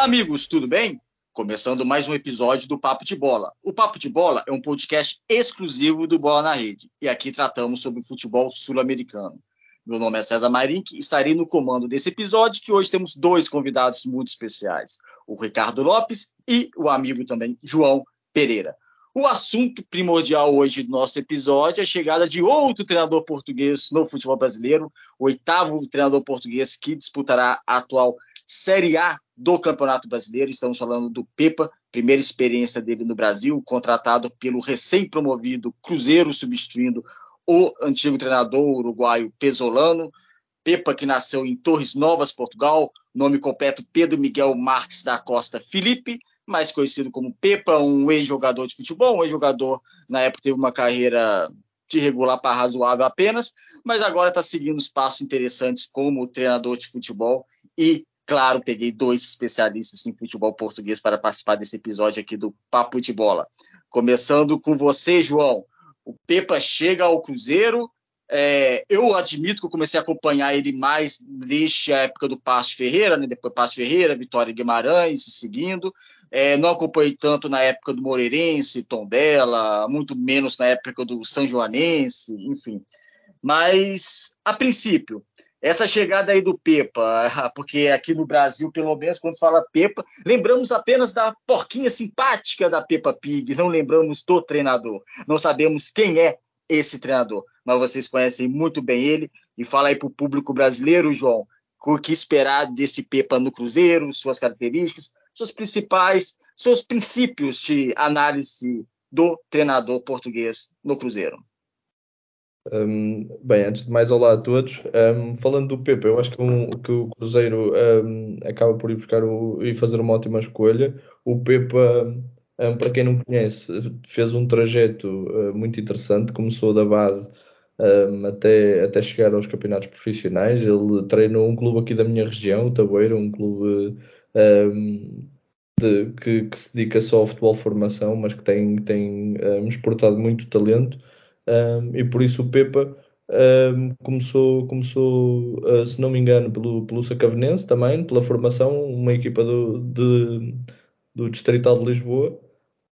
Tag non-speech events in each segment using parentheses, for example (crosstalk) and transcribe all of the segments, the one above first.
Olá, amigos, tudo bem? Começando mais um episódio do Papo de Bola. O Papo de Bola é um podcast exclusivo do Bola na Rede e aqui tratamos sobre o futebol sul-americano. Meu nome é César Marink e estarei no comando desse episódio que hoje temos dois convidados muito especiais, o Ricardo Lopes e o amigo também João Pereira. O assunto primordial hoje do nosso episódio é a chegada de outro treinador português no futebol brasileiro, o oitavo treinador português que disputará a atual Série A do Campeonato Brasileiro. Estamos falando do Pepa, primeira experiência dele no Brasil, contratado pelo recém-promovido Cruzeiro, substituindo o antigo treinador uruguaio Pesolano. Pepa, que nasceu em Torres Novas, Portugal, nome completo Pedro Miguel Marques da Costa Felipe, mais conhecido como Pepa, um ex-jogador de futebol, um ex-jogador, na época teve uma carreira de regular para razoável apenas, mas agora está seguindo os passos interessantes como treinador de futebol e Claro, peguei dois especialistas em futebol português para participar desse episódio aqui do Papo de Bola. Começando com você, João. O Pepa chega ao Cruzeiro. É, eu admito que eu comecei a acompanhar ele mais desde a época do Passo Ferreira, né? depois Passo Ferreira, Vitória Guimarães, seguindo. É, não acompanhei tanto na época do Moreirense, Tondela, muito menos na época do São Joanense, enfim. Mas, a princípio, essa chegada aí do Pepa, porque aqui no Brasil, pelo menos, quando fala Pepa, lembramos apenas da porquinha simpática da Peppa Pig, não lembramos do treinador. Não sabemos quem é esse treinador, mas vocês conhecem muito bem ele. E fala aí para o público brasileiro, João, o que esperar desse Pepa no Cruzeiro, suas características, seus principais, seus princípios de análise do treinador português no Cruzeiro. Um, bem, antes de mais, olá a todos. Um, falando do Pepe, eu acho que, um, que o Cruzeiro acaba por ir buscar e fazer uma ótima escolha. O Pepe, para quem não conhece, fez um trajeto uh, muito interessante. Começou da base até, até chegar aos campeonatos profissionais. Ele treinou um clube aqui da minha região, o Tabueiro, um clube de, que, que, se dedica só ao futebol formação, mas que tem, tem exportado muito talento um, e por isso o Pepa um, começou, começou uh, se não me engano, pelo, pelo Sacavenense também, pela formação, uma equipa do, de, do Distrital de Lisboa.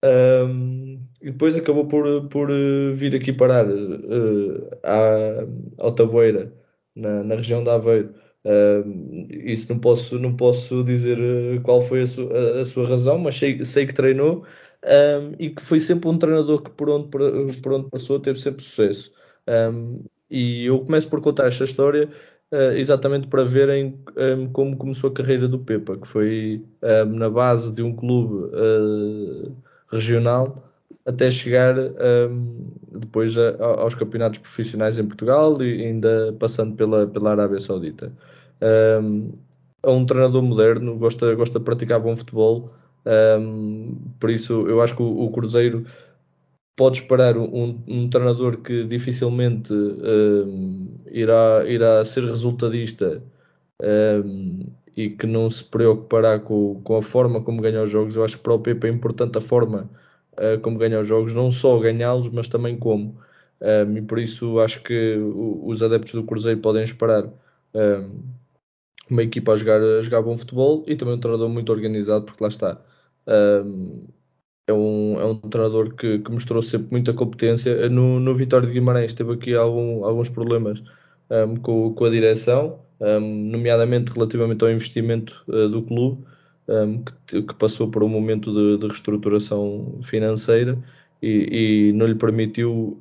Um, e depois acabou por, por uh, vir aqui parar uh, à, ao Taboeira, na, na região de Aveiro. Uh, isso não posso, não posso dizer qual foi a, su, a, a sua razão, mas sei, sei que treinou um, e que foi sempre um treinador que por onde, por onde passou teve sempre sucesso. Um, e eu começo por contar esta história uh, exatamente para verem um, como começou a carreira do Pepa, que foi na base de um clube uh, regional até chegar depois a, aos campeonatos profissionais em Portugal e ainda passando pela, pela Arábia Saudita. é um treinador moderno, gosta, gosta de praticar bom futebol um, por isso, eu acho que o, o Cruzeiro pode esperar um, um treinador que dificilmente um, irá, irá ser resultadista e que não se preocupará com, com, a forma como ganha os jogos. Eu acho que para o Pepe é importante a forma uh, como ganha os jogos, não só ganhá-los, mas também como. e por isso acho que os adeptos do Cruzeiro podem esperar uma equipa a jogar, a jogar bom futebol e também um treinador muito organizado, porque lá está. É um, é um treinador que, que, mostrou sempre muita competência. No, no Vitória de Guimarães teve aqui algum, alguns problemas um, com, com, a direção, nomeadamente relativamente ao investimento uh, do clube, que, que, passou por um momento de, de reestruturação financeira e, e, não lhe permitiu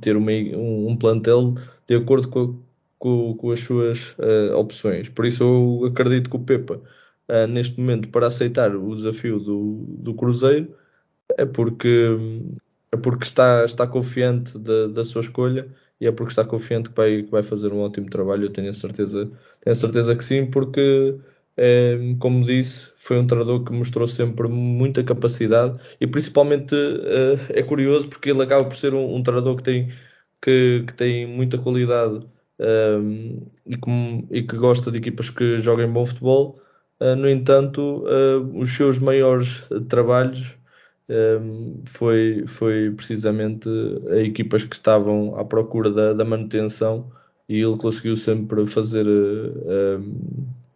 ter uma, um, um, plantel de acordo com, com, com as suas uh, opções. Por isso eu acredito que o Pepa uh, neste momento para aceitar o desafio do, do Cruzeiro é porque, é porque está, está confiante da, da sua escolha e é porque está confiante que vai, que vai fazer um ótimo trabalho. Eu tenho a certeza, tenho a certeza que sim, porque, é, como disse, foi um treinador que mostrou sempre muita capacidade e principalmente é, é curioso porque ele acaba por ser um, um treinador que tem, que, que tem muita qualidade um, e, que, e que gosta de equipas que joguem bom futebol Uh, no entanto, uh, os seus maiores trabalhos um, foi, foi precisamente a equipas que estavam à procura da, da manutenção e ele conseguiu sempre fazer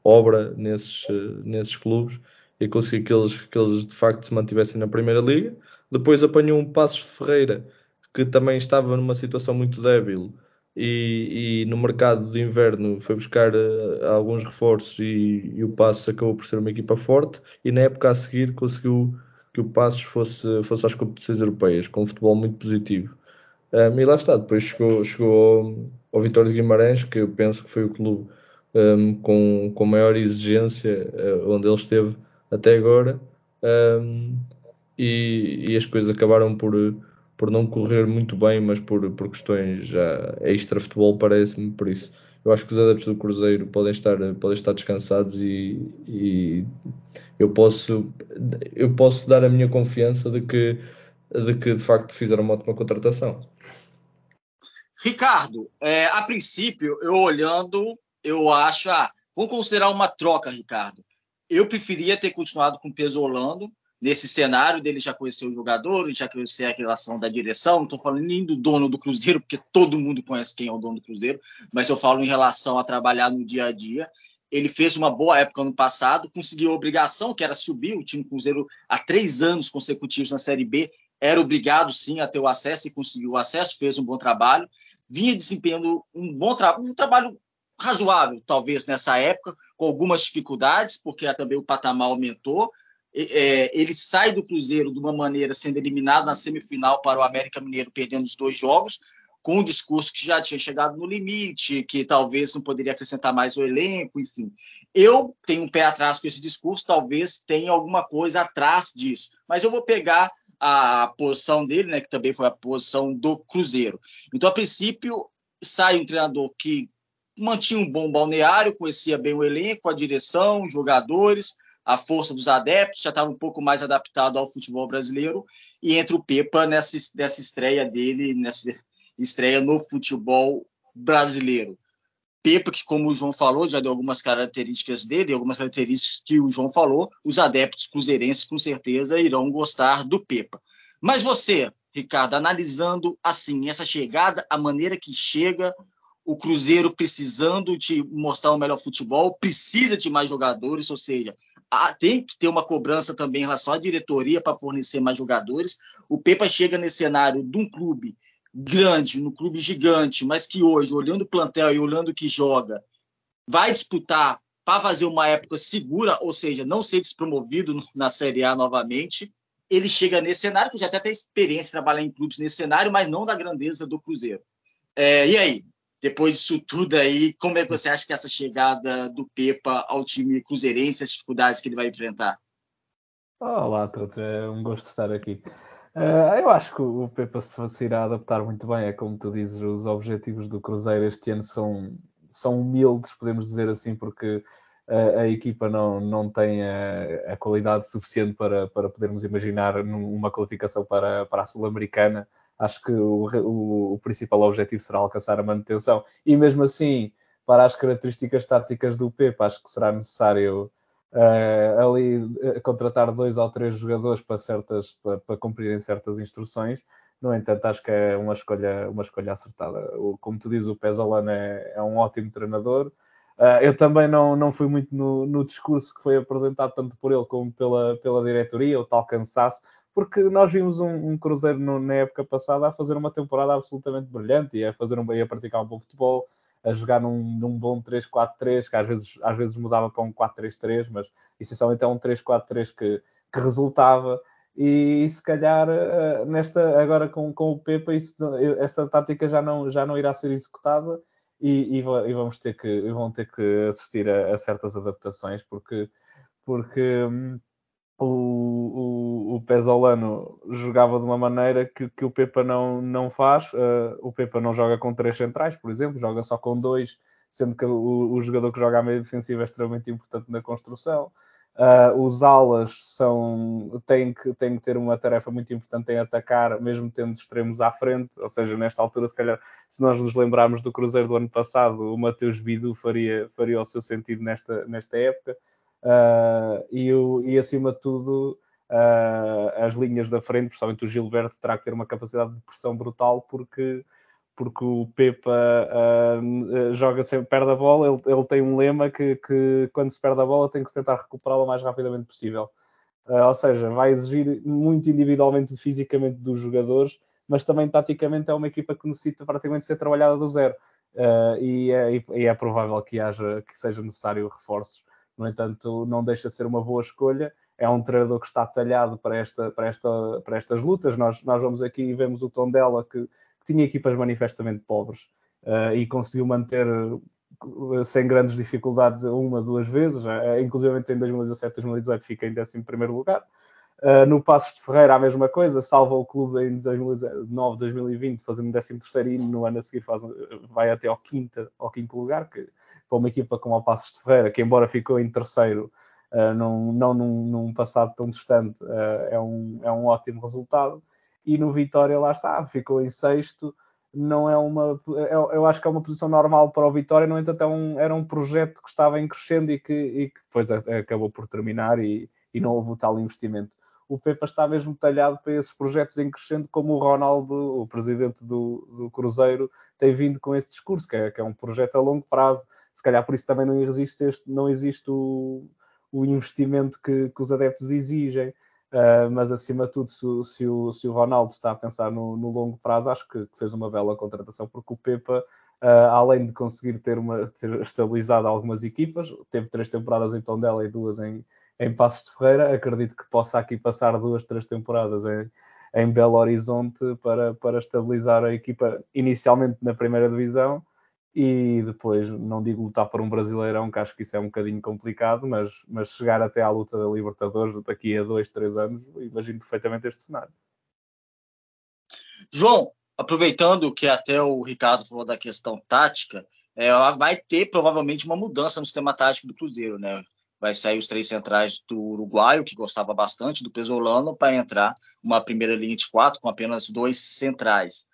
obra nesses, nesses clubes e conseguir que eles, que eles de facto se mantivessem na Primeira Liga. Depois apanhou um Passos de Ferreira, que também estava numa situação muito débil e, e no mercado de inverno foi buscar uh, alguns reforços e, e, o Passos acabou por ser uma equipa forte e na época a seguir conseguiu que o Passos fosse, fosse às competições europeias, com um futebol muito positivo. Um, e lá está, depois chegou, chegou ao, ao Vitória de Guimarães, que eu penso que foi o clube um, com, com maior exigência uh, onde ele esteve até agora. Um, e, e, as coisas acabaram por, por não correr muito bem, mas por, por questões já extra-futebol, parece-me. Por isso, eu acho que os adeptos do Cruzeiro podem estar, podem estar descansados e, e eu, posso, eu posso dar a minha confiança de que, de que de facto fizeram uma ótima contratação. Ricardo, é, a princípio, eu olhando, eu acho. Ah, vamos considerar uma troca, Ricardo. Eu preferia ter continuado com o Pesolano nesse cenário dele já conhecer o jogador, já conhecer a relação da direção. Não estou falando nem do dono do Cruzeiro, porque todo mundo conhece quem é o dono do Cruzeiro, mas eu falo em relação a trabalhar no dia a dia. Ele fez uma boa época no passado, conseguiu a obrigação, que era subir. O time Cruzeiro, há três anos consecutivos na Série B, era obrigado sim a ter o acesso e conseguiu o acesso, fez um bom trabalho. Vinha desempenhando um bom trabalho, um trabalho razoável, talvez, nessa época, com algumas dificuldades, porque também o patamar aumentou. É, ele sai do Cruzeiro de uma maneira sendo eliminado na semifinal para o América Mineiro, perdendo os dois jogos, com um discurso que já tinha chegado no limite, que talvez não poderia acrescentar mais o elenco, enfim. Eu tenho um pé atrás com esse discurso, talvez tenha alguma coisa atrás disso, mas eu vou pegar a posição dele, né, que também foi a posição do Cruzeiro. Então, a princípio, sai um treinador que mantinha um bom balneário, conhecia bem o elenco, a direção, os jogadores, a força dos adeptos, já estava um pouco mais adaptado ao futebol brasileiro, e entra o Pepa nessa, nessa estreia dele, nessa estreia no futebol brasileiro. Pepa, que como o João falou, já deu algumas características dele, algumas características que o João falou, os adeptos cruzeirenses com certeza irão gostar do Pepa. Mas você, Ricardo, analisando assim essa chegada, a maneira que chega, o Cruzeiro precisando de mostrar o melhor futebol, precisa de mais jogadores, ou seja, tem que ter uma cobrança também em relação à diretoria para fornecer mais jogadores. O Pepa chega nesse cenário de um clube grande, no clube gigante, mas que hoje, olhando o plantel e olhando o que joga, vai disputar para fazer uma época segura, ou seja, não ser despromovido na Série A novamente. Ele chega nesse cenário, que já até tem experiência de trabalhar em clubes nesse cenário, mas não da grandeza do Cruzeiro. É, e aí, depois disso tudo aí, como é que você acha que essa chegada do Pepa ao time cruzeirense, as dificuldades que ele vai enfrentar? Olá a todos, é um gosto estar aqui. Uh, eu acho que o Pepa se irá adaptar muito bem. É como tu dizes, os objetivos do Cruzeiro este ano são, são humildes, podemos dizer assim, porque a, a equipa não, não tem a, a, qualidade suficiente para, para podermos imaginar uma qualificação para, para a Sul-Americana. Acho que o, o, o principal objetivo será alcançar a manutenção. E mesmo assim, para as características táticas do Pepa, acho que será necessário uh, ali uh, contratar dois ou três jogadores para, certas, para, para cumprirem certas instruções. No entanto, acho que é uma escolha, uma escolha acertada. O, como tu dizes, o Pesolano é, é um ótimo treinador. Uh, eu também não, não fui muito no, no, discurso que foi apresentado tanto por ele como pela, pela diretoria, o tal cansaço, porque nós vimos um, um Cruzeiro no, na época passada a fazer uma temporada absolutamente brilhante e a, fazer um, a praticar um bom futebol, a jogar num, num bom 3-4-3, que às vezes, às vezes mudava para um 4-3-3, mas essencialmente é um 3-4-3 que, que resultava. E, e, se calhar eh, nesta agora com, com o Pepa isso, essa tática já não, já não irá ser executada e, e, e vamos ter que vão ter que assistir a, a certas adaptações porque porque hum, o, o, o Pesolano jogava de uma maneira que, que o Pepa não, não faz. Uh, o Pepa não joga com três centrais, por exemplo, joga só com dois, sendo que o, o jogador que joga à meia defensiva é extremamente importante na construção. Uh, os alas são, têm, que, têm que ter uma tarefa muito importante em atacar, mesmo tendo extremos à frente. Ou seja, nesta altura, se calhar, se nós nos lembrarmos do Cruzeiro do ano passado, o Mateus Bidu faria, faria o seu sentido nesta, nesta época. Uh, e, e, acima de tudo, uh, as linhas da frente, principalmente o Gilberto, terá que ter uma capacidade de pressão brutal, porque, porque o Pepa uh, joga sempre, perde a bola, ele, ele tem um lema que, que, quando se perde a bola tem que se tentar recuperá-la o mais rapidamente possível. Ou seja, vai exigir muito individualmente fisicamente dos jogadores, mas também taticamente é uma equipa que necessita praticamente ser trabalhada do zero. Uh, e, é, e, é, provável que haja que seja necessário reforços. No entanto, não deixa de ser uma boa escolha. É um treinador que está talhado para, esta, para, esta, para estas lutas. Nós, nós vamos aqui e vemos o tom dela que, que tinha equipas manifestamente pobres uh, e conseguiu manter sem grandes dificuldades uma, duas vezes, uh, inclusive em 2017, 2018 fica em 11 lugar. Uh, no Passos de Ferreira, a mesma coisa, salva o clube em 2019, 2020, fazendo 13 e no ano a seguir faz, vai até ao quinto, ao quinto lugar, que para uma equipa como o Passos de Ferreira, que embora ficou em terceiro, uh, num, não num, num, passado tão distante, uh, é, um, é um ótimo resultado. E no Vitória, lá está, ficou em sexto, não é uma. Eu, eu acho que é uma posição normal para o Vitória, no entanto, é um, era um projeto que estava em crescendo e que, e que depois acabou por terminar e, e não houve o tal investimento o Pepa está mesmo talhado para esses projetos em crescendo, como o Ronaldo, o presidente do, do Cruzeiro, tem vindo com esse discurso, que é, que é, um projeto a longo prazo. Se calhar por isso também não existe, este, não existe o, o investimento que, que, os adeptos exigem. Uh, mas acima de tudo, se, se, o, se, o, Ronaldo está a pensar no, no longo prazo, acho que, que, fez uma bela contratação, porque o Pepa, uh, além de conseguir ter, uma, ter estabilizado algumas equipas, teve três temporadas em Tondela e duas em, em Passos de Ferreira. Acredito que possa aqui passar duas, três temporadas em, em Belo Horizonte para, para estabilizar a equipa inicialmente na primeira divisão e depois, não digo lutar por um brasileirão, que acho que isso é um bocadinho complicado, mas, mas chegar até à luta da Libertadores daqui a dois, três anos, imagino perfeitamente este cenário. João, aproveitando que até o Ricardo falou da questão tática, é, vai ter provavelmente uma mudança no sistema tático do Cruzeiro, né? vai sair os três centrais do uruguaio, que gostava bastante do Pesolano, para entrar uma primeira linha de quatro com apenas dois centrais.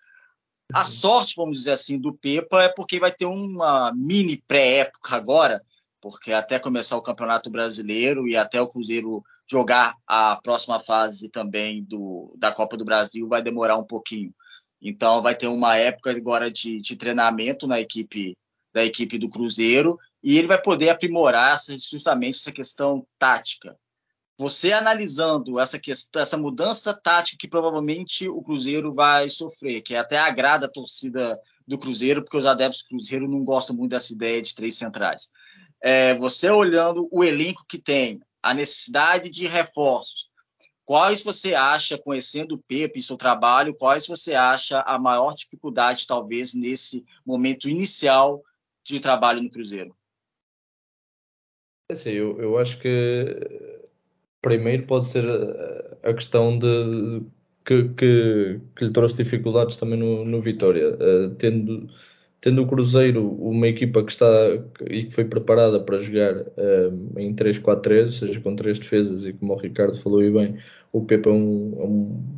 A sorte, vamos dizer assim, do Pepa é porque vai ter uma mini pré-época agora, porque até começar o Campeonato Brasileiro e até o Cruzeiro jogar a próxima fase também do, da Copa do Brasil vai demorar um pouquinho. Então vai ter uma época agora de, de treinamento na equipe da equipe do Cruzeiro e ele vai poder aprimorar justamente essa questão tática. Você analisando essa questão, essa mudança tática que provavelmente o Cruzeiro vai sofrer, que até agrada a torcida do Cruzeiro, porque os adeptos do Cruzeiro não gostam muito dessa ideia de três centrais. É, você olhando o elenco que tem, a necessidade de reforços, quais você acha, conhecendo o Pepe e seu trabalho, quais você acha a maior dificuldade, talvez, nesse momento inicial de trabalho no Cruzeiro? É assim, eu, eu acho que primeiro pode ser a questão de, que, que, que lhe trouxe dificuldades também no, no Vitória, uh, tendo, tendo o Cruzeiro uma equipa que está e que foi preparada para jogar uh, em 3-4-3, ou seja, com três defesas, e como o Ricardo falou e bem, o Pepe é um, é um,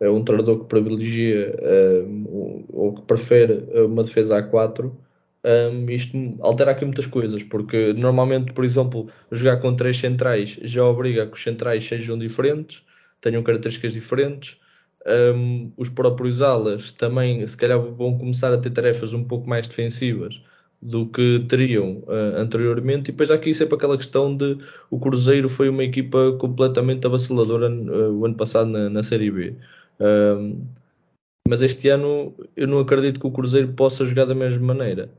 é um treinador que privilegia uh, ou que prefere uma defesa a 4 um, isto altera aqui muitas coisas, porque normalmente, por exemplo, jogar com três centrais já obriga a que os centrais sejam diferentes, tenham características diferentes. Um, os próprios alas também, se calhar, vão começar a ter tarefas um pouco mais defensivas do que teriam uh, anteriormente. E depois há aqui sempre aquela questão de o Cruzeiro foi uma equipa completamente avassaladora uh, o ano passado na, na Série B. Um, mas este ano eu não acredito que o Cruzeiro possa jogar da mesma maneira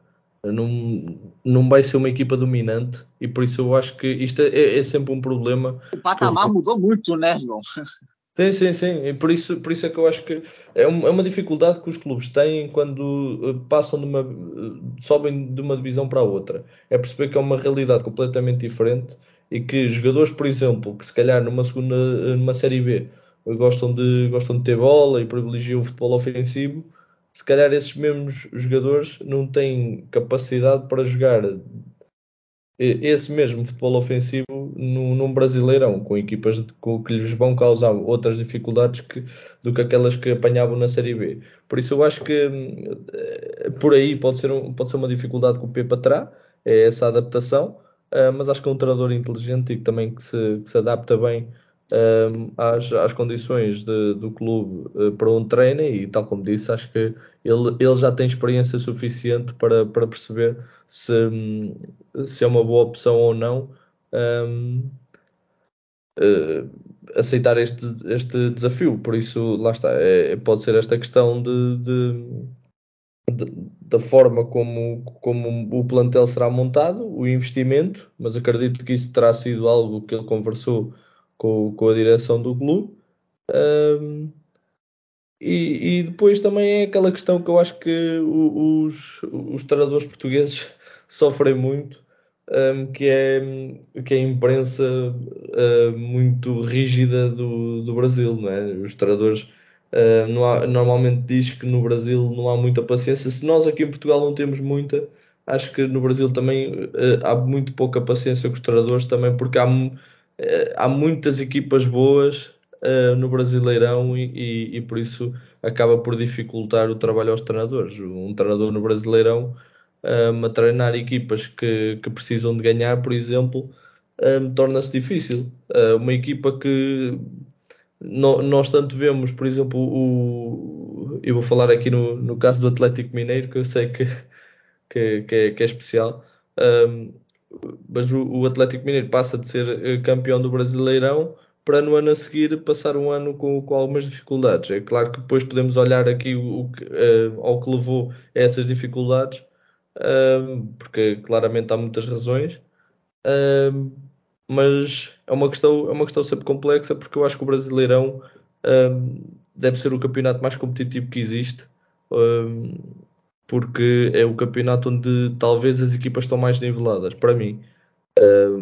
não, não vai ser uma equipa dominante e por isso eu acho que isto é, é sempre um problema. O patamar eu... mudou muito, né, João? (laughs) Sim, sim, sim. E por isso, por isso é que eu acho que é, um, é uma dificuldade que os clubes têm quando eh, passam de uma eh, sobem de uma divisão para a outra. É perceber que é uma realidade completamente diferente e que jogadores, por exemplo, que se calhar numa segunda, eh, numa série B gostam de, gostam de ter bola e privilegiam o futebol ofensivo, se calhar esses mesmos jogadores não têm capacidade para jogar esse mesmo futebol ofensivo no, num brasileirão, com equipas de, com, que lhes vão causar outras dificuldades que, do que aquelas que apanhavam na Série B. Por isso eu acho que eh, por aí pode ser, um, pode ser uma dificuldade que o Pepa terá, é essa adaptação, uh, mas acho que é um treinador inteligente e que também que se, que se adapta bem um, às, às condições de, do clube uh, para um treino e tal como disse, acho que ele, ele já tem experiência suficiente para, para perceber se, se é uma boa opção ou não um, uh, aceitar este, este desafio. Por isso, lá está, é, pode ser esta questão de, de, da forma como, como o plantel será montado, o investimento, mas acredito que isso terá sido algo que ele conversou com, com a direção do clube. Um, e, e, depois também é aquela questão que eu acho que os, os treinadores portugueses (laughs) sofrem muito, um, que, é, que é a imprensa uh, muito rígida do, do Brasil. Não é? Os treinadores uh, não há, normalmente diz que no Brasil não há muita paciência. Se nós aqui em Portugal não temos muita, acho que no Brasil também uh, há muito pouca paciência com os treinadores, também porque há há muitas equipas boas uh, no Brasileirão e, e, e, por isso acaba por dificultar o trabalho aos treinadores. Um treinador no Brasileirão um, eh, a treinar equipas que, que, precisam de ganhar, por exemplo, um, torna-se difícil. Uh, uma equipa que no, nós tanto vemos, por exemplo, o, eu vou falar aqui no, no caso do Atlético Mineiro, que eu sei que, que, que, é, que é, especial. Um, mas o, o, Atlético Mineiro passa de ser eh, campeão do Brasileirão para no ano a seguir passar um ano com, com algumas dificuldades. É claro que depois podemos olhar aqui o, o uh, ao que levou a essas dificuldades, uh, porque claramente há muitas razões, uh, mas é uma, questão, é uma questão sempre complexa porque eu acho que o Brasileirão deve ser o campeonato mais competitivo que existe porque é o campeonato onde talvez as equipas estão mais niveladas, para mim.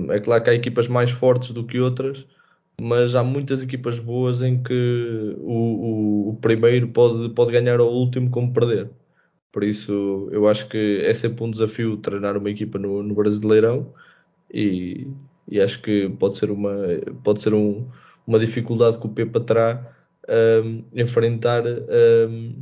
É claro que há equipas mais fortes do que outras, mas há muitas equipas boas em que o, o, o primeiro pode, pode ganhar ao último como perder. Por isso, eu acho que é sempre um desafio treinar uma equipa no, no Brasileirão e, e, acho que pode ser uma, pode ser um, uma dificuldade que o Pepa terá um, enfrentar um,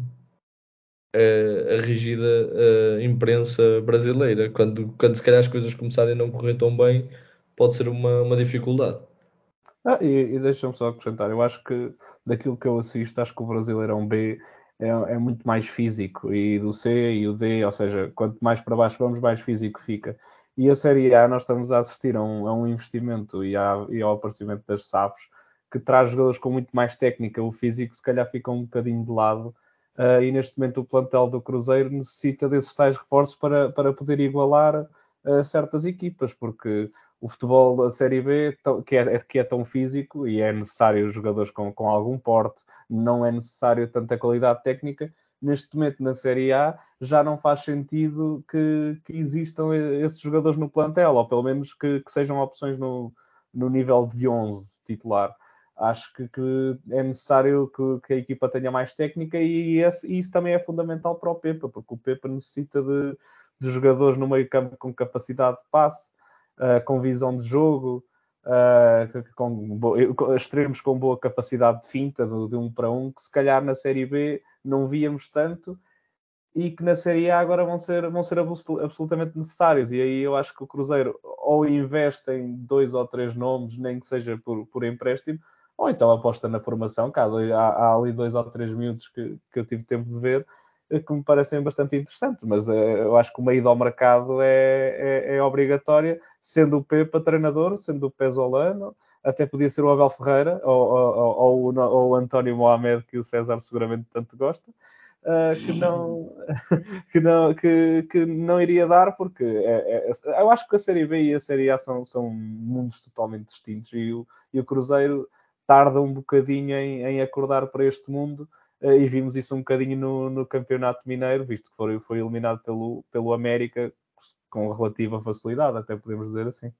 a, rígida a imprensa brasileira. Quando, quando se calhar as coisas começarem a não correr tão bem, pode ser uma, uma dificuldade. Ah, e, e deixa-me só acrescentar, eu acho que daquilo que eu assisto, acho que o Brasileirão B é, é, muito mais físico e do C e o D, ou seja, quanto mais para baixo vamos, mais físico fica. E a Série A, nós estamos a assistir a um, a um investimento e, a, e, ao aparecimento das SAFs que traz jogadores com muito mais técnica. O físico, se calhar, fica um bocadinho de lado Uh, e neste momento o plantel do Cruzeiro necessita desses tais reforços para, para poder igualar uh, certas equipas, porque o futebol da Série B, que é, que é tão físico e é necessário jogadores com, com algum porte, não é necessário tanta qualidade técnica. Neste momento, na Série A, já não faz sentido que, que existam esses jogadores no plantel, ou pelo menos que, que sejam opções no, no nível de 11 titular acho que, que é necessário que, que, a equipa tenha mais técnica e, e, isso também é fundamental para o Pepa, porque o Pepa necessita de, de jogadores no meio campo com capacidade de passe, uh, com visão de jogo, uh, com, extremos com boa capacidade de finta, de, de, um para um, que se calhar na Série B não víamos tanto e que na Série A agora vão ser, vão ser absolutamente necessários. E aí eu acho que o Cruzeiro ou investe em dois ou três nomes, nem que seja por, por empréstimo, ou então aposta na formação, que há, há, ali dois ou três minutos que, que eu tive tempo de ver, eh, que me parecem bastante interessantes, mas uh, eu acho que uma ida ao mercado é, é, é obrigatória, sendo o Pepa treinador, sendo o Pesolano, até podia ser o Abel Ferreira ou, ou, ou, ou o António Mohamed, que o César seguramente tanto gosta, uh, que, não, (laughs) que, não, que, que não iria dar, porque é, é, eu acho que a Série B e a Série A são, são mundos totalmente distintos e o, e o Cruzeiro tarda um bocadinho em, em acordar para este mundo uh, e vimos isso um bocadinho no, no Campeonato Mineiro, visto que foi, foi eliminado pelo, pelo América com relativa facilidade, até podemos dizer assim.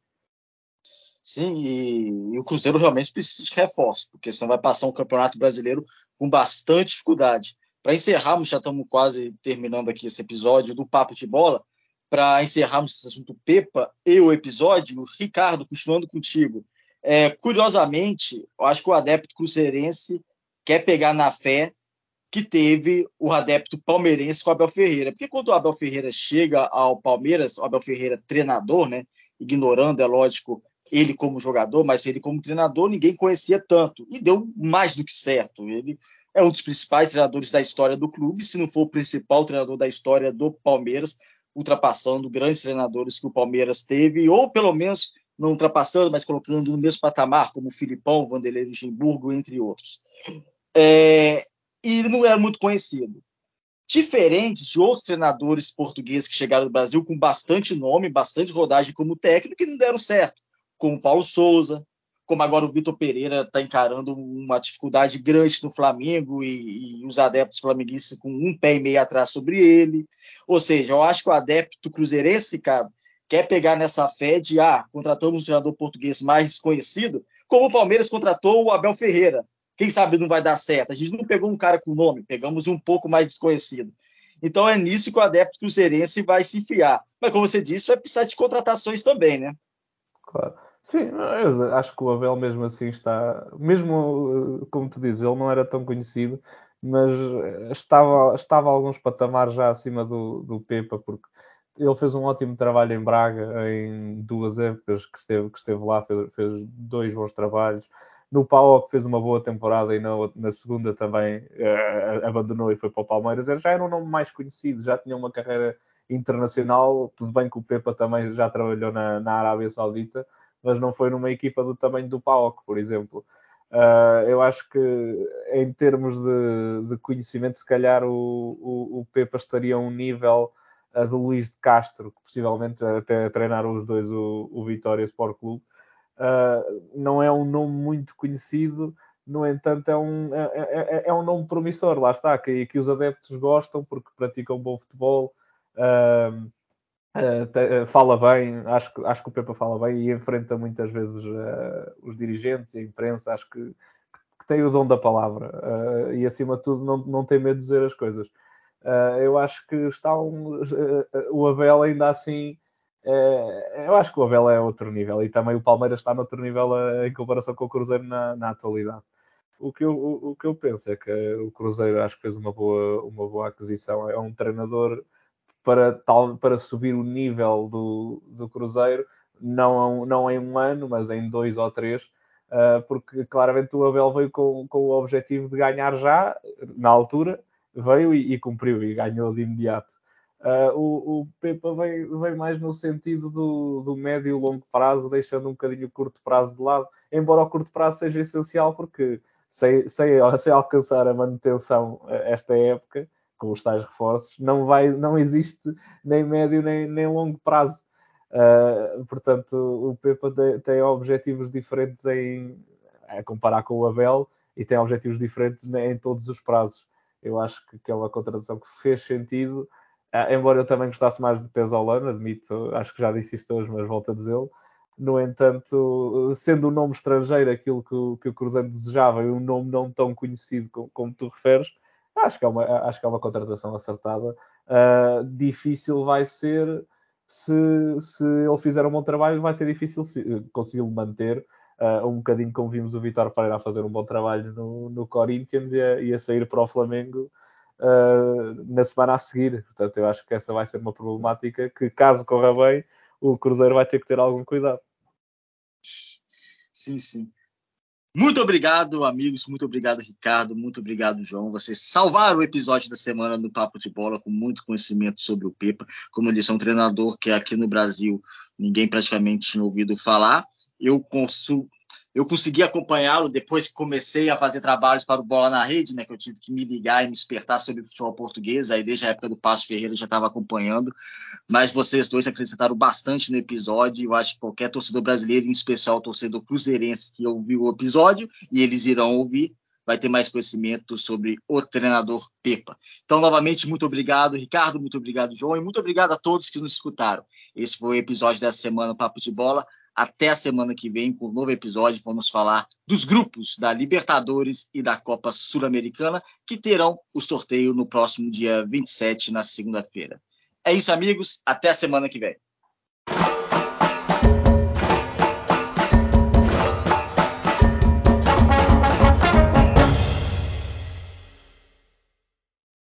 Sim, e, e, o Cruzeiro realmente precisa de reforço, porque senão vai passar um campeonato brasileiro com bastante dificuldade. Para encerrarmos, já estamos quase terminando aqui esse episódio do Papo de Bola. Para encerrarmos esse assunto Pepa e o episódio, Ricardo, continuando contigo, é, curiosamente, eu acho que o adepto cruzeirense quer pegar na fé que teve o adepto palmeirense com o Abel Ferreira. Porque quando o Abel Ferreira chega ao Palmeiras, o Abel Ferreira treinador, né, ignorando, é lógico, ele como jogador, mas ele como treinador, ninguém conhecia tanto. E deu mais do que certo. Ele é um dos principais treinadores da história do clube, se não for o principal treinador da história do Palmeiras, ultrapassando grandes treinadores que o Palmeiras teve, ou pelo menos não ultrapassando, mas colocando no mesmo patamar, como Filipão, Vanderlei Luxemburgo, entre outros. É, e não era muito conhecido. Diferente de outros treinadores portugueses que chegaram no Brasil com bastante nome, bastante rodagem como técnico, que não deram certo como Paulo Souza, como agora o Vitor Pereira está encarando uma dificuldade grande no Flamengo e, e, os adeptos flamenguistas com um pé e meio atrás sobre ele. Ou seja, eu acho que o adepto cruzeirense, cara, quer pegar nessa fé de, ah, contratamos um treinador português mais desconhecido, como o Palmeiras contratou o Abel Ferreira. Quem sabe não vai dar certo. A gente não pegou um cara com nome, pegamos um pouco mais desconhecido. Então é nisso que o adepto cruzeirense vai se enfiar. Mas como você disse, vai precisar de contratações também, né? Claro. Sim, acho que o Abel mesmo assim está, mesmo como tu dizes, ele não era tão conhecido, mas estava, estava alguns patamares já acima do, do Pepa, porque ele fez um ótimo trabalho em Braga em duas épocas que esteve, que esteve lá, fez, fez dois bons trabalhos. No PAOK fez uma boa temporada e na, na segunda também uh, abandonou e foi para o Palmeiras. Já era um nome mais conhecido, já tinha uma carreira internacional. Tudo bem que o Pepa também já trabalhou na, na Arábia Saudita, mas não foi numa equipa do tamanho do PAOK, por exemplo. Uh, eu acho que em termos de, de conhecimento, se calhar o, o, o, Pepa estaria a um nível uh, do Luís de Castro, que possivelmente até treinaram os dois o, o Vitória Sport Clube. Uh, não é um nome muito conhecido, no entanto, é um, é, é, é um nome promissor, lá está, que, que os adeptos gostam porque praticam bom futebol. Uh, Uh, fala bem, acho que, acho que o Pepa fala bem e enfrenta muitas vezes uh, os dirigentes e a imprensa, acho que, que tem o dom da palavra uh, e acima de tudo não, não tem medo de dizer as coisas. Eu acho que está um, o Abel ainda assim, eu acho que o Abel é outro nível e também o Palmeiras está noutro nível em comparação com o Cruzeiro na, na atualidade. O que, eu, o, o, que eu penso é que o Cruzeiro acho que fez uma boa, uma boa aquisição, é um treinador para, tal, para subir o nível do, do Cruzeiro, não, não em um ano, mas em dois ou três, uh, porque claramente o Abel veio com, com o objetivo de ganhar já, na altura, veio e, e cumpriu e ganhou de imediato. Uh, o, o Pepa veio, mais no sentido do, do médio e longo prazo, deixando um bocadinho o curto prazo de lado, embora o curto prazo seja essencial, porque sem, sem, (laughs) sem alcançar a manutenção esta época, com os tais reforços, não, vai, não existe nem médio nem, nem longo prazo. Uh, portanto, o Pepa tem, tem, objetivos diferentes em a comparar com o Abel e tem objetivos diferentes em todos os prazos. Eu acho que, é uma contradição que fez sentido, uh, embora eu também gostasse mais de Pesolano, admito, acho que já disse isto hoje, mas volto a dizê-lo. No entanto, sendo um nome estrangeiro aquilo que, o, que o Cruzeiro desejava e um nome não tão conhecido como, como tu referes, Acho que é uma, acho que é uma contratação acertada. Uh, difícil vai ser se, se ele fizer um bom trabalho, vai ser difícil consegui-lo manter. Uh, um bocadinho como vimos o Vitor Pereira a fazer um bom trabalho no, no Corinthians e a, e a sair para o Flamengo uh, na semana a seguir. Portanto, eu acho que essa vai ser uma problemática que, caso corra bem, o Cruzeiro vai ter que ter algum cuidado. Sim, sim. Muito obrigado, amigos. Muito obrigado, Ricardo. Muito obrigado, João. Vocês salvaram o episódio da semana do Papo de Bola com muito conhecimento sobre o Pepa. Como eu disse, é um treinador que aqui no Brasil ninguém praticamente tinha ouvido falar. Eu consumo, eu consegui acompanhá-lo depois que comecei a fazer trabalhos para o Bola na Rede, né, que eu tive que me ligar e me despertar sobre o futebol português, aí desde a época do Passo Ferreira eu já estava acompanhando, mas vocês dois acrescentaram bastante no episódio, eu acho que qualquer torcedor brasileiro, em especial o torcedor cruzeirense que ouviu o episódio, e eles irão ouvir, vai ter mais conhecimento sobre o treinador Pepa. Então, novamente, muito obrigado, Ricardo, muito obrigado, João, e muito obrigado a todos que nos escutaram. Esse foi o episódio dessa semana, Papo de Bola. Até a semana que vem com um novo episódio. Vamos falar dos grupos da Libertadores e da Copa Sul-Americana, que terão o sorteio no próximo dia 27, na segunda-feira. É isso, amigos. Até a semana que vem.